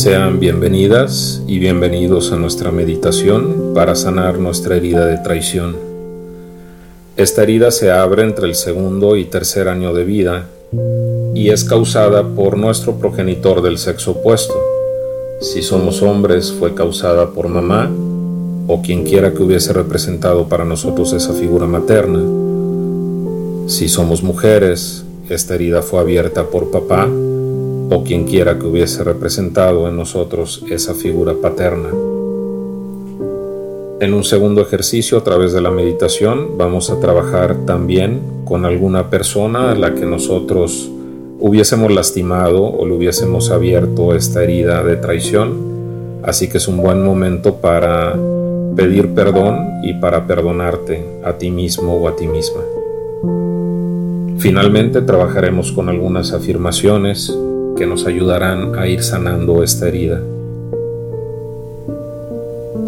Sean bienvenidas y bienvenidos a nuestra meditación para sanar nuestra herida de traición. Esta herida se abre entre el segundo y tercer año de vida y es causada por nuestro progenitor del sexo opuesto. Si somos hombres fue causada por mamá o quien quiera que hubiese representado para nosotros esa figura materna. Si somos mujeres, esta herida fue abierta por papá o quien quiera que hubiese representado en nosotros esa figura paterna. En un segundo ejercicio a través de la meditación vamos a trabajar también con alguna persona a la que nosotros hubiésemos lastimado o le hubiésemos abierto esta herida de traición. Así que es un buen momento para pedir perdón y para perdonarte a ti mismo o a ti misma. Finalmente trabajaremos con algunas afirmaciones que nos ayudarán a ir sanando esta herida.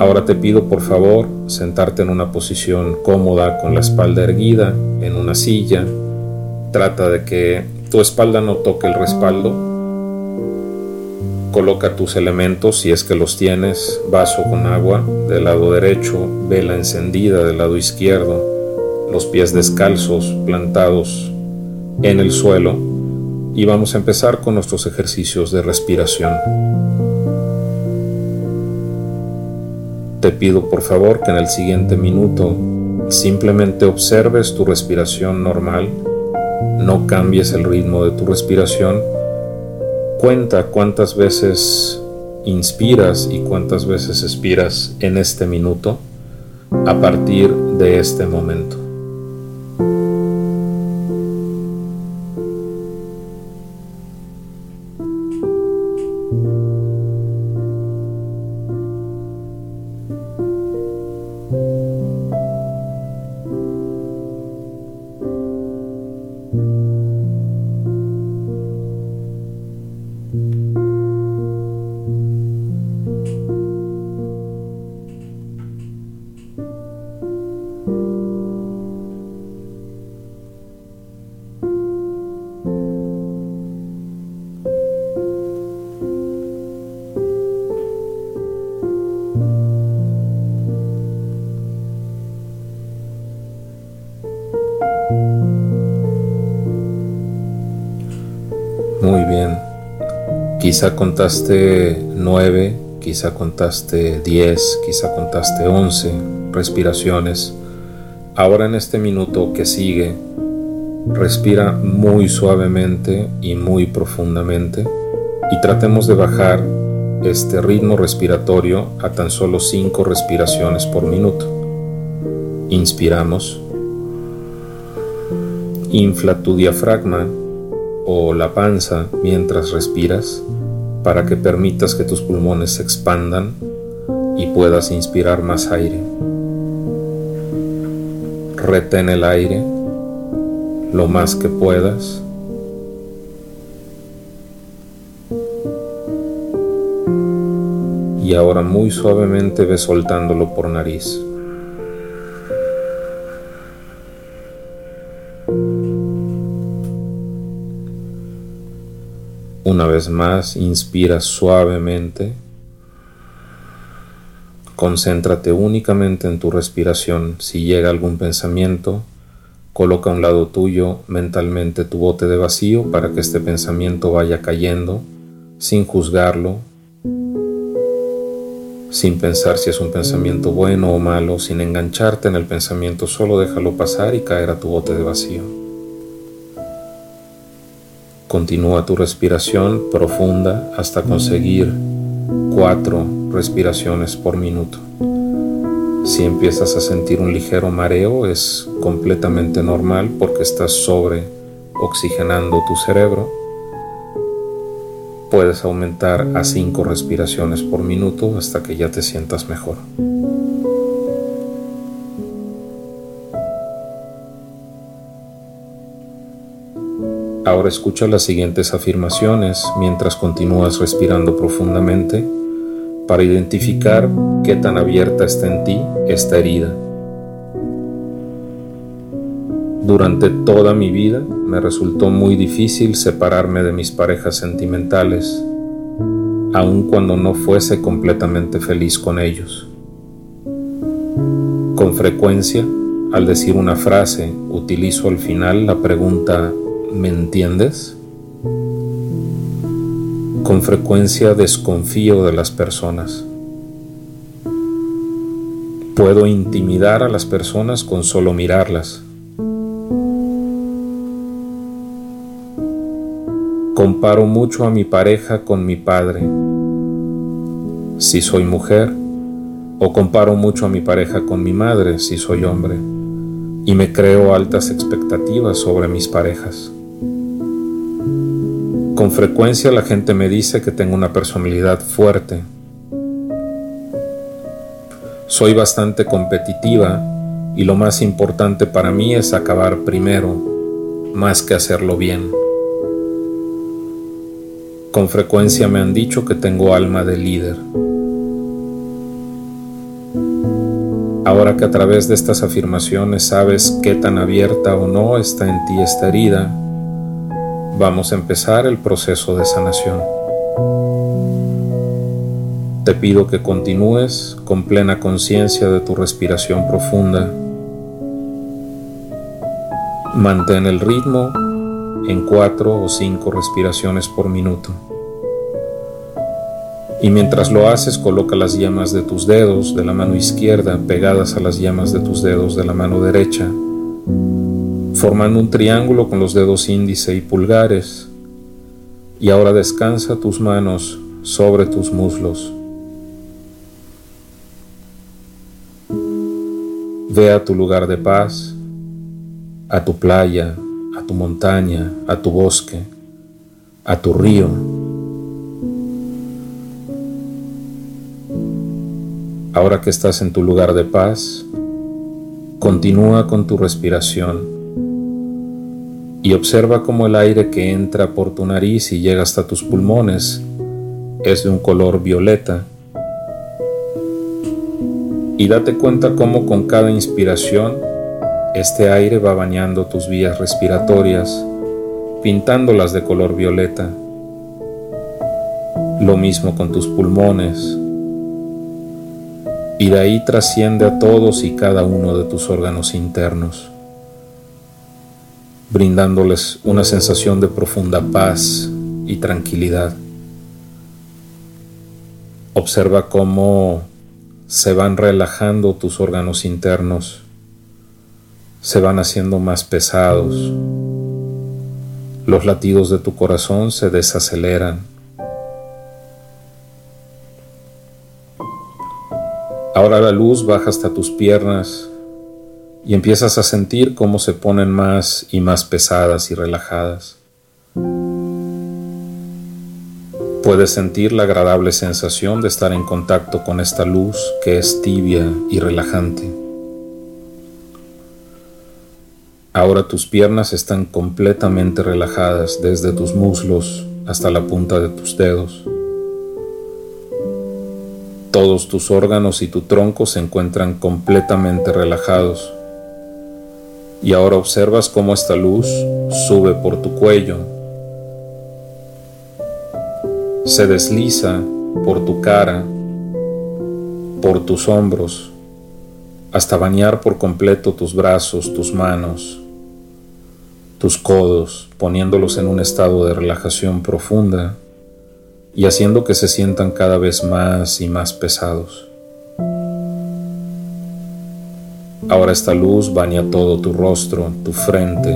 Ahora te pido por favor sentarte en una posición cómoda con la espalda erguida en una silla. Trata de que tu espalda no toque el respaldo. Coloca tus elementos si es que los tienes, vaso con agua del lado derecho, vela encendida del lado izquierdo, los pies descalzos plantados en el suelo y vamos a empezar con nuestros ejercicios de respiración. Te pido por favor que en el siguiente minuto simplemente observes tu respiración normal, no cambies el ritmo de tu respiración, cuenta cuántas veces inspiras y cuántas veces expiras en este minuto a partir de este momento. Quizá contaste nueve, quizá contaste diez, quizá contaste once respiraciones. Ahora en este minuto que sigue, respira muy suavemente y muy profundamente y tratemos de bajar este ritmo respiratorio a tan solo cinco respiraciones por minuto. Inspiramos. Infla tu diafragma o la panza mientras respiras para que permitas que tus pulmones se expandan y puedas inspirar más aire. Retén el aire lo más que puedas. Y ahora muy suavemente ve soltándolo por nariz. Una vez más, inspira suavemente. Concéntrate únicamente en tu respiración. Si llega algún pensamiento, coloca a un lado tuyo mentalmente tu bote de vacío para que este pensamiento vaya cayendo sin juzgarlo, sin pensar si es un pensamiento bueno o malo, sin engancharte en el pensamiento, solo déjalo pasar y caer a tu bote de vacío. Continúa tu respiración profunda hasta conseguir cuatro respiraciones por minuto. Si empiezas a sentir un ligero mareo es completamente normal porque estás sobre oxigenando tu cerebro. Puedes aumentar a cinco respiraciones por minuto hasta que ya te sientas mejor. Escucha las siguientes afirmaciones mientras continúas respirando profundamente para identificar qué tan abierta está en ti esta herida. Durante toda mi vida me resultó muy difícil separarme de mis parejas sentimentales. aun cuando no fuese completamente feliz con ellos. Con frecuencia, al decir una frase, utilizo al final la pregunta ¿me entiendes? Con frecuencia desconfío de las personas. Puedo intimidar a las personas con solo mirarlas. Comparo mucho a mi pareja con mi padre, si soy mujer, o comparo mucho a mi pareja con mi madre, si soy hombre, y me creo altas expectativas sobre mis parejas. Con frecuencia la gente me dice que tengo una personalidad fuerte. Soy bastante competitiva y lo más importante para mí es acabar primero, más que hacerlo bien. Con frecuencia me han dicho que tengo alma de líder. Ahora que a través de estas afirmaciones sabes qué tan abierta o no está en ti esta herida, vamos a empezar el proceso de sanación. Te pido que continúes con plena conciencia de tu respiración profunda. Mantén el ritmo en cuatro o cinco respiraciones por minuto. Y mientras lo haces, coloca las yemas de tus dedos de la mano izquierda pegadas a las yemas de tus dedos de la mano derecha, formando un triángulo con los dedos índice y pulgares. Y ahora descansa tus manos sobre tus muslos. Ve a tu lugar de paz, a tu playa, a tu montaña, a tu bosque, a tu río. Ahora que estás en tu lugar de paz, continúa con tu respiración y observa cómo el aire que entra por tu nariz y llega hasta tus pulmones es de un color violeta. Y date cuenta cómo con cada inspiración este aire va bañando tus vías respiratorias, pintándolas de color violeta. Lo mismo con tus pulmones. Y de ahí trasciende a todos y cada uno de tus órganos internos, brindándoles una sensación de profunda paz y tranquilidad. Observa cómo se van relajando tus órganos internos se van haciendo más pesados. Los latidos de tu corazón se desaceleran. Ahora la luz baja hasta tus piernas y empiezas a sentir cómo se ponen más y más pesadas y relajadas. Puedes sentir la agradable sensación de estar en contacto con esta luz que es tibia y relajante. Ahora tus piernas están completamente relajadas desde tus muslos hasta la punta de tus dedos. Todos tus órganos y tu tronco se encuentran completamente relajados. Y ahora observas cómo esta luz sube por tu cuello, se desliza por tu cara, por tus hombros, hasta bañar por completo tus brazos, tus manos, tus codos, poniéndolos en un estado de relajación profunda y haciendo que se sientan cada vez más y más pesados. Ahora esta luz baña todo tu rostro, tu frente,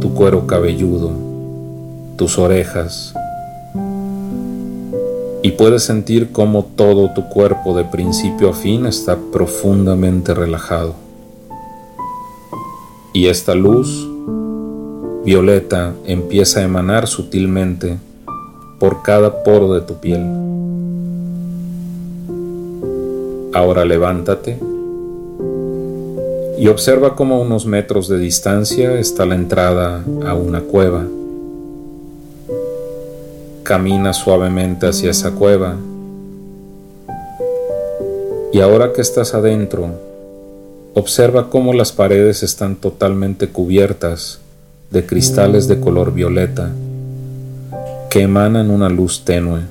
tu cuero cabelludo, tus orejas, y puedes sentir cómo todo tu cuerpo de principio a fin está profundamente relajado. Y esta luz violeta empieza a emanar sutilmente por cada poro de tu piel. Ahora levántate y observa cómo a unos metros de distancia está la entrada a una cueva. Camina suavemente hacia esa cueva. Y ahora que estás adentro, observa cómo las paredes están totalmente cubiertas de cristales de color violeta que emanan una luz tenue.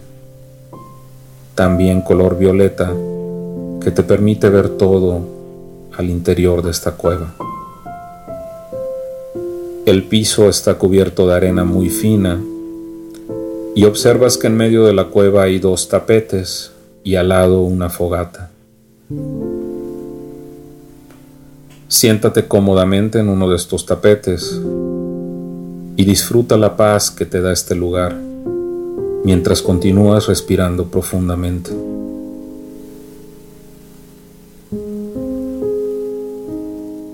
también color violeta, que te permite ver todo al interior de esta cueva. El piso está cubierto de arena muy fina y observas que en medio de la cueva hay dos tapetes y al lado una fogata. Siéntate cómodamente en uno de estos tapetes y disfruta la paz que te da este lugar mientras continúas respirando profundamente.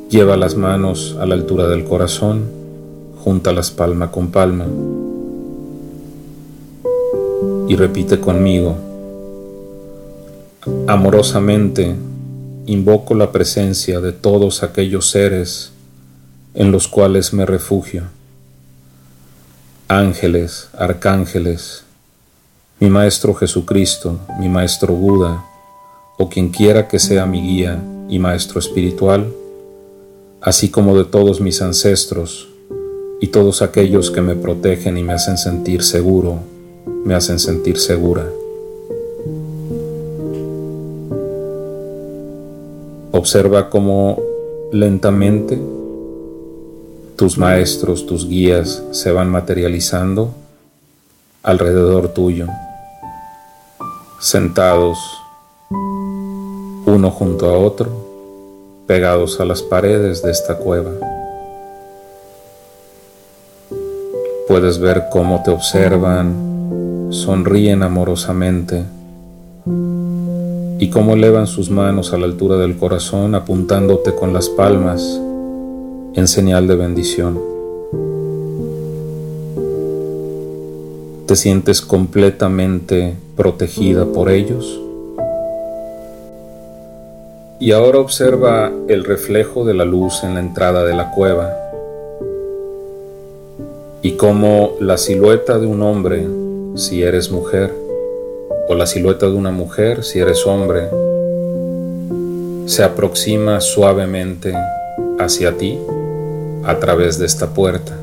Lleva las manos a la altura del corazón júntalas palma con palma y repite conmigo, amorosamente invoco la presencia de todos aquellos seres en los cuales me refugio, ángeles, arcángeles, mi Maestro Jesucristo, mi Maestro Buda, o quien quiera que sea mi guía y Maestro espiritual, así como de todos mis ancestros, y todos aquellos que me protegen y me hacen sentir seguro, me hacen sentir segura. Observa cómo lentamente tus maestros, tus guías se van materializando alrededor tuyo, sentados uno junto a otro, pegados a las paredes de esta cueva. Puedes ver cómo te observan, sonríen amorosamente y cómo elevan sus manos a la altura del corazón apuntándote con las palmas en señal de bendición. ¿Te sientes completamente protegida por ellos? Y ahora observa el reflejo de la luz en la entrada de la cueva y como la silueta de un hombre si eres mujer o la silueta de una mujer si eres hombre se aproxima suavemente hacia ti a través de esta puerta.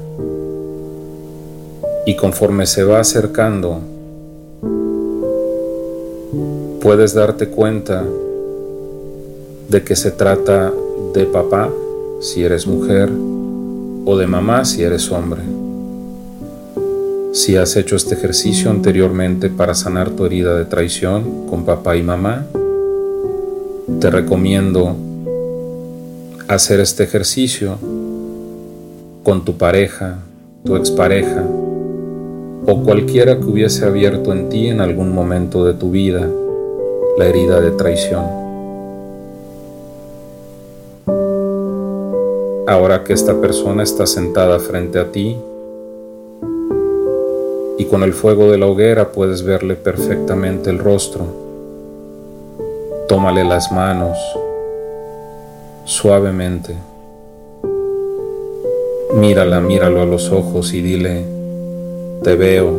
Y conforme se va acercando puedes darte cuenta de que se trata de papá si eres mujer o de mamá si eres hombre. Si has hecho este ejercicio anteriormente para sanar tu herida de traición con papá y mamá, te recomiendo hacer este ejercicio con tu pareja, tu expareja o cualquiera que hubiese abierto en ti en algún momento de tu vida la herida de traición. Ahora que esta persona está sentada frente a ti, y con el fuego de la hoguera puedes verle perfectamente el rostro. Tómale las manos suavemente. Mírala, míralo a los ojos y dile, te veo,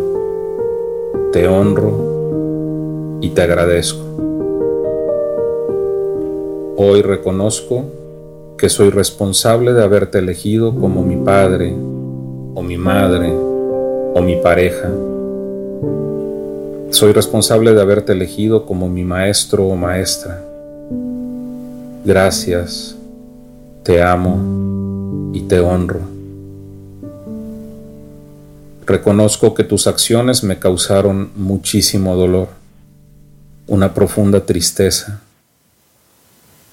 te honro y te agradezco. Hoy reconozco que soy responsable de haberte elegido como mi padre o mi madre o mi pareja. Soy responsable de haberte elegido como mi maestro o maestra. Gracias, te amo y te honro. Reconozco que tus acciones me causaron muchísimo dolor, una profunda tristeza.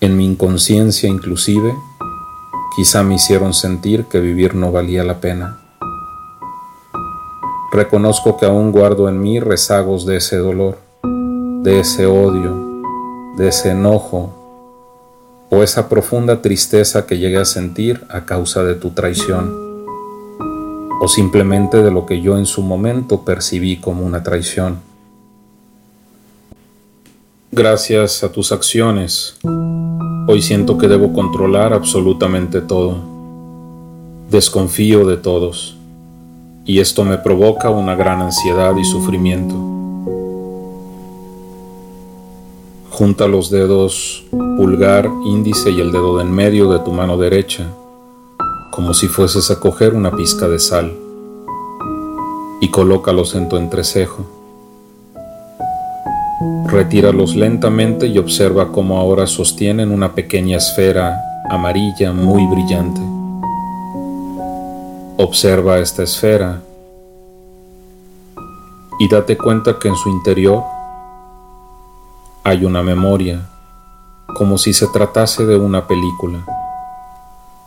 En mi inconsciencia inclusive, quizá me hicieron sentir que vivir no valía la pena. Reconozco que aún guardo en mí rezagos de ese dolor, de ese odio, de ese enojo o esa profunda tristeza que llegué a sentir a causa de tu traición o simplemente de lo que yo en su momento percibí como una traición. Gracias a tus acciones, hoy siento que debo controlar absolutamente todo. Desconfío de todos y esto me provoca una gran ansiedad y sufrimiento. Junta los dedos pulgar, índice y el dedo de en medio de tu mano derecha, como si fueses a coger una pizca de sal, y colócalos en tu entrecejo. Retíralos lentamente y observa cómo ahora sostienen una pequeña esfera amarilla muy brillante. Observa esta esfera y date cuenta que en su interior hay una memoria, como si se tratase de una película,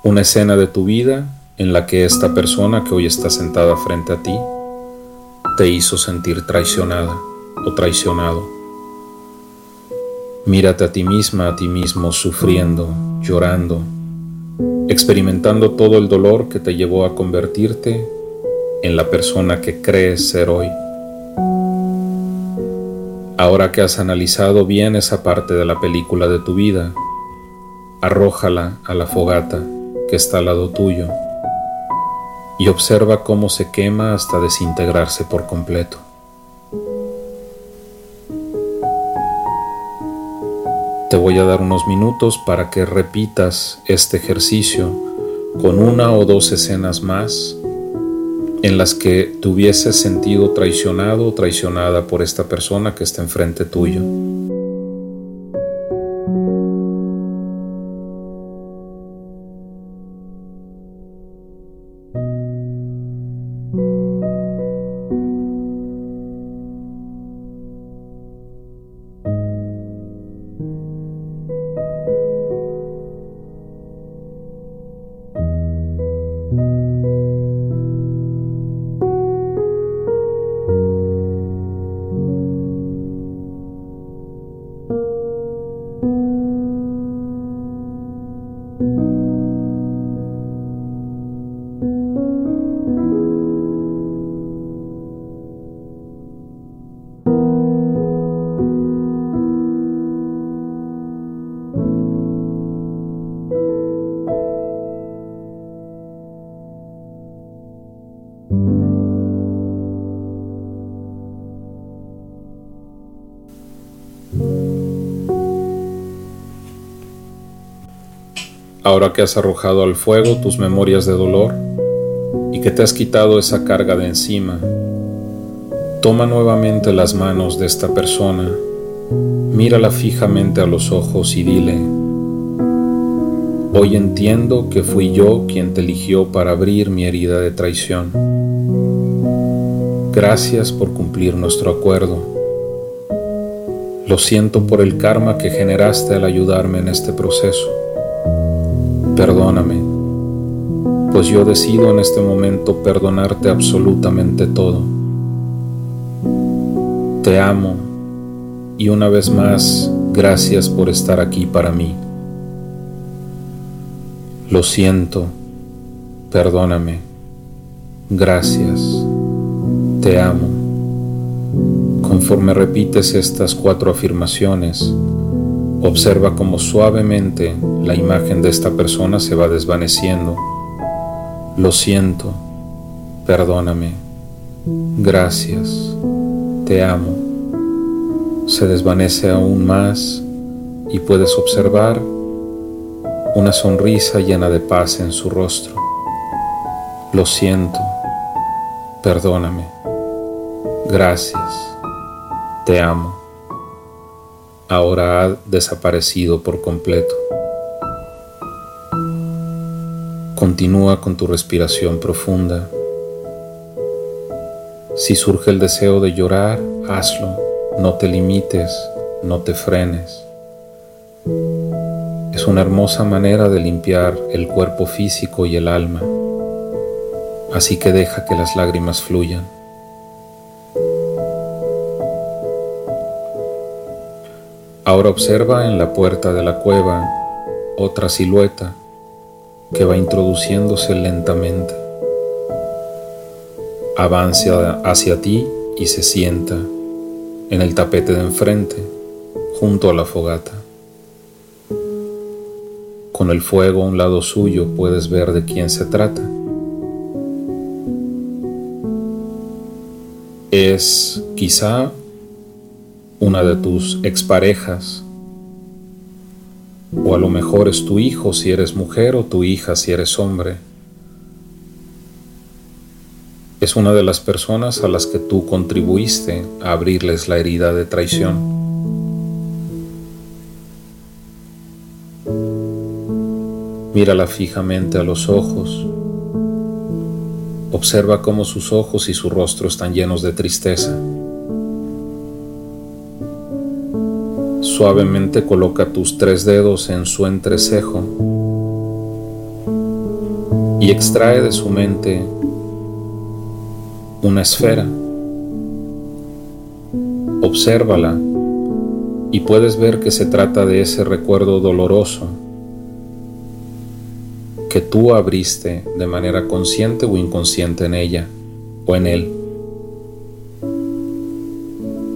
una escena de tu vida en la que esta persona que hoy está sentada frente a ti te hizo sentir traicionada o traicionado. Mírate a ti misma, a ti mismo, sufriendo, llorando, experimentando todo el dolor que te llevó a convertirte en la persona que crees ser hoy. Ahora que has analizado bien esa parte de la película de tu vida, arrójala a la fogata que está al lado tuyo y observa cómo se quema hasta desintegrarse por completo. Te voy a dar unos minutos para que repitas este ejercicio con una o dos escenas más en las que te hubieses sentido traicionado o traicionada por esta persona que está enfrente tuyo. Ahora que has arrojado al fuego tus memorias de dolor y que te has quitado esa carga de encima, toma nuevamente las manos de esta persona, mírala fijamente a los ojos y dile, hoy entiendo que fui yo quien te eligió para abrir mi herida de traición. Gracias por cumplir nuestro acuerdo. Lo siento por el karma que generaste al ayudarme en este proceso perdóname, pues yo decido en este momento perdonarte absolutamente todo. Te amo y una vez más, gracias por estar aquí para mí. Lo siento, perdóname, gracias, te amo. Conforme repites estas cuatro afirmaciones, Observa cómo suavemente la imagen de esta persona se va desvaneciendo. Lo siento, perdóname, gracias, te amo. Se desvanece aún más y puedes observar una sonrisa llena de paz en su rostro. Lo siento, perdóname, gracias, te amo ahora ha desaparecido por completo. Continúa con tu respiración profunda. Si surge el deseo de llorar, hazlo. No te limites, no te frenes. Es una hermosa manera de limpiar el cuerpo físico y el alma. Así que deja que las lágrimas fluyan. Ahora observa en la puerta de la cueva otra silueta que va introduciéndose lentamente. Avanza hacia ti y se sienta en el tapete de enfrente, junto a la fogata. Con el fuego a un lado suyo puedes ver de quién se trata. Es quizá una de tus exparejas, o a lo mejor es tu hijo si eres mujer o tu hija si eres hombre. Es una de las personas a las que tú contribuiste a abrirles la herida de traición. Mírala fijamente a los ojos. Observa cómo sus ojos y su rostro están llenos de tristeza. Suavemente coloca tus tres dedos en su entrecejo y extrae de su mente una esfera. Obsérvala y puedes ver que se trata de ese recuerdo doloroso que tú abriste de manera consciente o inconsciente en ella o en él.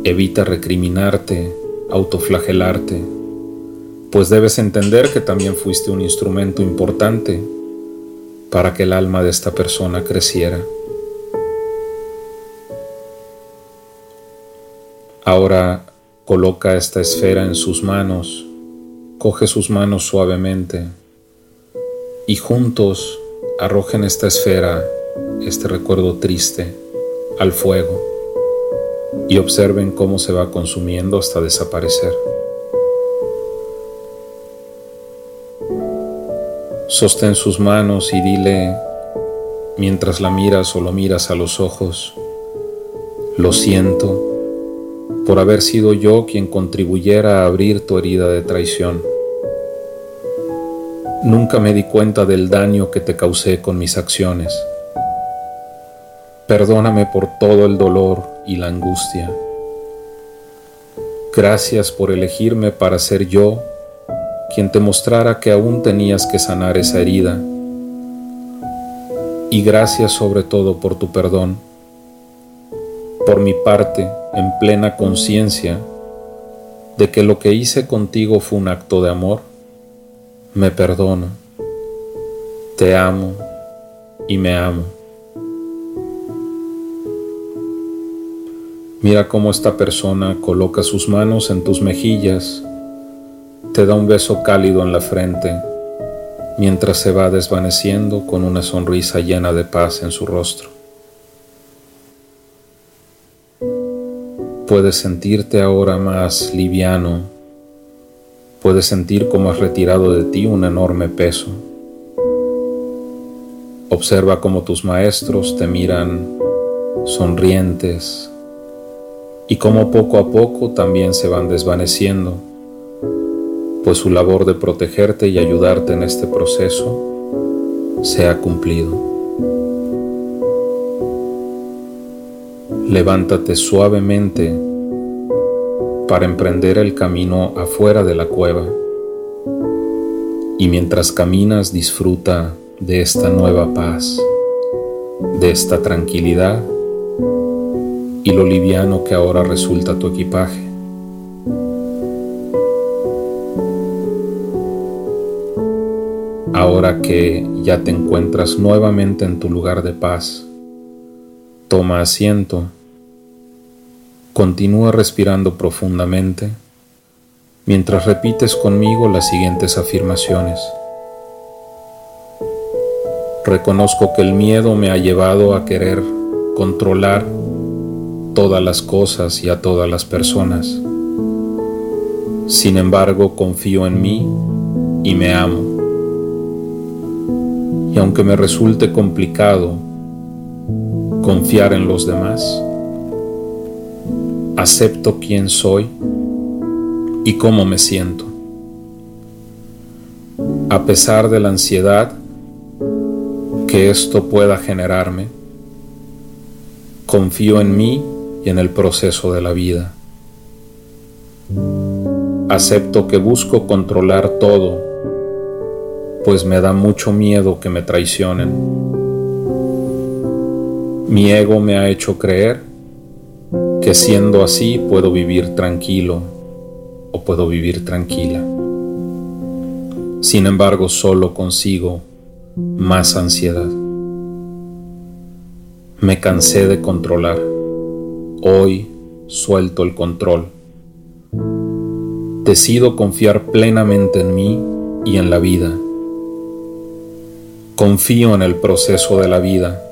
Evita recriminarte, autoflagelarte, pues debes entender que también fuiste un instrumento importante para que el alma de esta persona creciera. Ahora coloca esta esfera en sus manos, coge sus manos suavemente y juntos arrojen esta esfera, este recuerdo triste, al fuego y observen cómo se va consumiendo hasta desaparecer. Sostén sus manos y dile, mientras la miras o lo miras a los ojos, lo siento por haber sido yo quien contribuyera a abrir tu herida de traición. Nunca me di cuenta del daño que te causé con mis acciones. Perdóname por todo el dolor y la angustia. Gracias por elegirme para ser yo quien te mostrara que aún tenías que sanar esa herida. Y gracias sobre todo por tu perdón. Por mi parte, en plena conciencia de que lo que hice contigo fue un acto de amor me perdono, te amo y me amo. Mira cómo esta persona coloca sus manos en tus mejillas, te da un beso cálido en la frente, mientras se va desvaneciendo con una sonrisa llena de paz en su rostro. Puedes sentirte ahora más liviano Puedes sentir cómo has retirado de ti un enorme peso. Observa cómo tus maestros te miran sonrientes y cómo poco a poco también se van desvaneciendo, pues su labor de protegerte y ayudarte en este proceso se ha cumplido. Levántate suavemente para emprender el camino afuera de la cueva. Y mientras caminas disfruta de esta nueva paz, de esta tranquilidad lo liviano que ahora resulta tu equipaje. Ahora que ya te encuentras nuevamente en tu lugar de paz, toma asiento Continúa respirando profundamente mientras repites conmigo las siguientes afirmaciones. Reconozco que el miedo me ha llevado a querer controlar todas las cosas y a todas las personas. Sin embargo, confío en mí y me amo. Y aunque me resulte complicado confiar en los demás, acepto quién soy y cómo me siento. A pesar de la ansiedad que esto pueda generarme, confío en mí y en el proceso de la vida. Acepto que busco controlar todo, pues me da mucho miedo que me traicionen. Mi ego me ha hecho creer que siendo así puedo vivir tranquilo o puedo vivir tranquila. Sin embargo, solo consigo más ansiedad. Me cansé de controlar. Hoy suelto el control. Decido confiar plenamente en mí y en la vida. Confío en el proceso de la vida.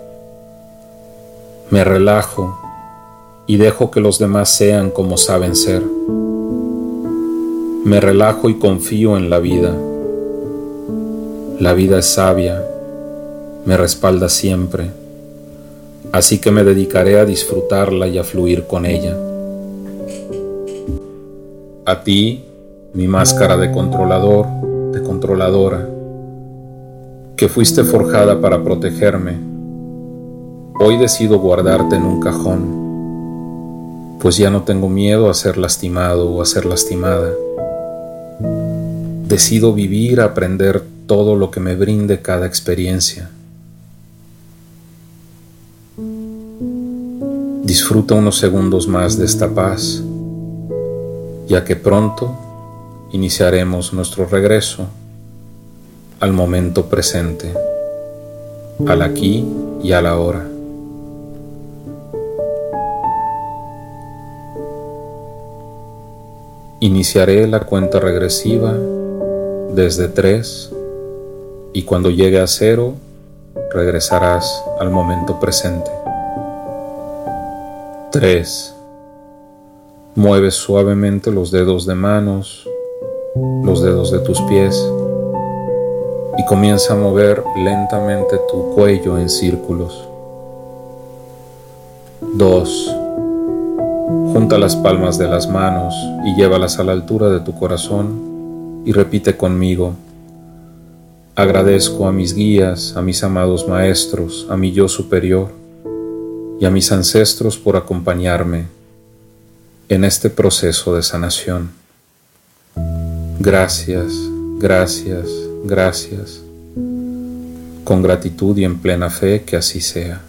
Me relajo y dejo que los demás sean como saben ser. Me relajo y confío en la vida. La vida es sabia, me respalda siempre, así que me dedicaré a disfrutarla y a fluir con ella. A ti, mi máscara de controlador, de controladora, que fuiste forjada para protegerme, hoy decido guardarte en un cajón, pues ya no tengo miedo a ser lastimado o a ser lastimada. Decido vivir, aprender todo lo que me brinde cada experiencia. Disfruta unos segundos más de esta paz, ya que pronto iniciaremos nuestro regreso al momento presente, al aquí y a la hora. Iniciaré la cuenta regresiva desde 3 y cuando llegue a cero regresarás al momento presente. 3. Mueves suavemente los dedos de manos, los dedos de tus pies y comienza a mover lentamente tu cuello en círculos. 2. Junta las palmas de las manos y llévalas a la altura de tu corazón y repite conmigo. Agradezco a mis guías, a mis amados maestros, a mi yo superior y a mis ancestros por acompañarme en este proceso de sanación. Gracias, gracias, gracias. Con gratitud y en plena fe que así sea.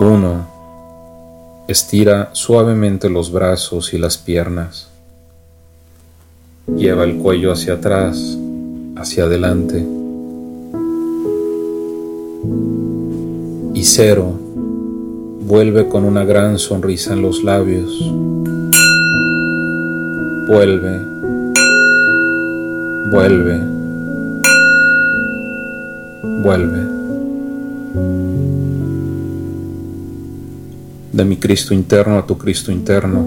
1. Estira suavemente los brazos y las piernas. Lleva el cuello hacia atrás hacia adelante. Vuelve con una gran sonrisa en los labios. Vuelve, vuelve, vuelve. De mi Cristo interno a tu Cristo interno,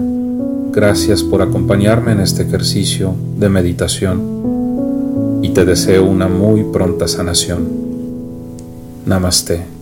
gracias por acompañarme en este ejercicio de meditación y te deseo una muy pronta sanación. Namaste.